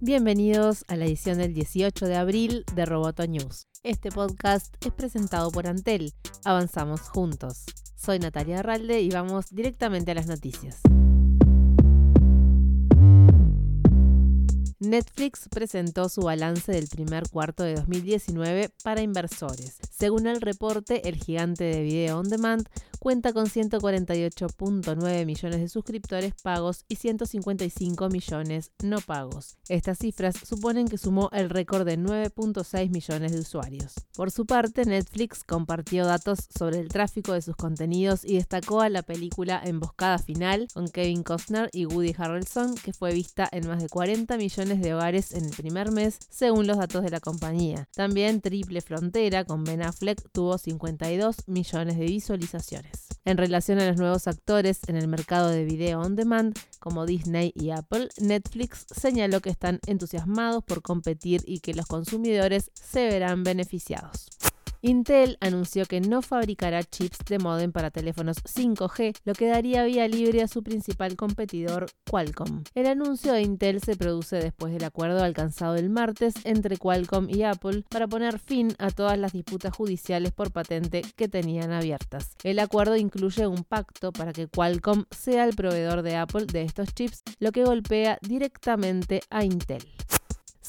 Bienvenidos a la edición del 18 de abril de Roboto News. Este podcast es presentado por Antel. Avanzamos juntos. Soy Natalia Arralde y vamos directamente a las noticias. Netflix presentó su balance del primer cuarto de 2019 para inversores. Según el reporte, el gigante de video on demand cuenta con 148.9 millones de suscriptores pagos y 155 millones no pagos. Estas cifras suponen que sumó el récord de 9.6 millones de usuarios. Por su parte, Netflix compartió datos sobre el tráfico de sus contenidos y destacó a la película Emboscada Final con Kevin Costner y Woody Harrelson, que fue vista en más de 40 millones de hogares en el primer mes, según los datos de la compañía. También Triple Frontera con Ben Affleck tuvo 52 millones de visualizaciones. En relación a los nuevos actores en el mercado de video on demand, como Disney y Apple, Netflix señaló que están entusiasmados por competir y que los consumidores se verán beneficiados. Intel anunció que no fabricará chips de modem para teléfonos 5G, lo que daría vía libre a su principal competidor, Qualcomm. El anuncio de Intel se produce después del acuerdo alcanzado el martes entre Qualcomm y Apple para poner fin a todas las disputas judiciales por patente que tenían abiertas. El acuerdo incluye un pacto para que Qualcomm sea el proveedor de Apple de estos chips, lo que golpea directamente a Intel.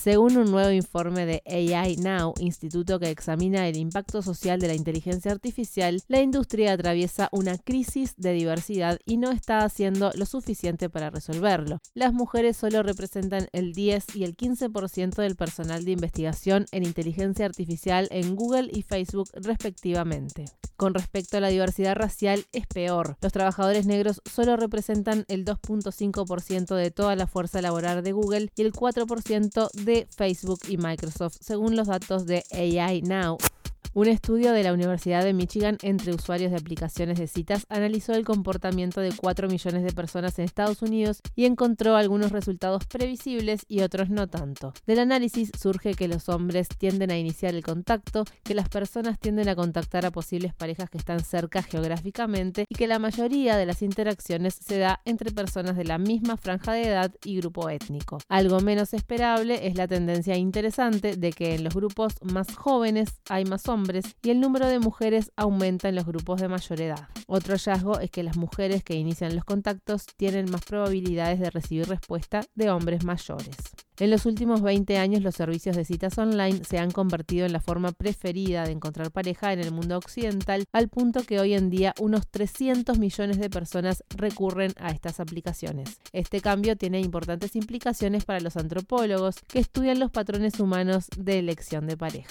Según un nuevo informe de AI Now, instituto que examina el impacto social de la inteligencia artificial, la industria atraviesa una crisis de diversidad y no está haciendo lo suficiente para resolverlo. Las mujeres solo representan el 10 y el 15% del personal de investigación en inteligencia artificial en Google y Facebook respectivamente. Con respecto a la diversidad racial, es peor. Los trabajadores negros solo representan el 2.5% de toda la fuerza laboral de Google y el 4% de Facebook y Microsoft, según los datos de AI Now. Un estudio de la Universidad de Michigan entre usuarios de aplicaciones de citas analizó el comportamiento de 4 millones de personas en Estados Unidos y encontró algunos resultados previsibles y otros no tanto. Del análisis surge que los hombres tienden a iniciar el contacto, que las personas tienden a contactar a posibles parejas que están cerca geográficamente y que la mayoría de las interacciones se da entre personas de la misma franja de edad y grupo étnico. Algo menos esperable es la tendencia interesante de que en los grupos más jóvenes hay más y el número de mujeres aumenta en los grupos de mayor edad. Otro hallazgo es que las mujeres que inician los contactos tienen más probabilidades de recibir respuesta de hombres mayores. En los últimos 20 años los servicios de citas online se han convertido en la forma preferida de encontrar pareja en el mundo occidental, al punto que hoy en día unos 300 millones de personas recurren a estas aplicaciones. Este cambio tiene importantes implicaciones para los antropólogos que estudian los patrones humanos de elección de pareja.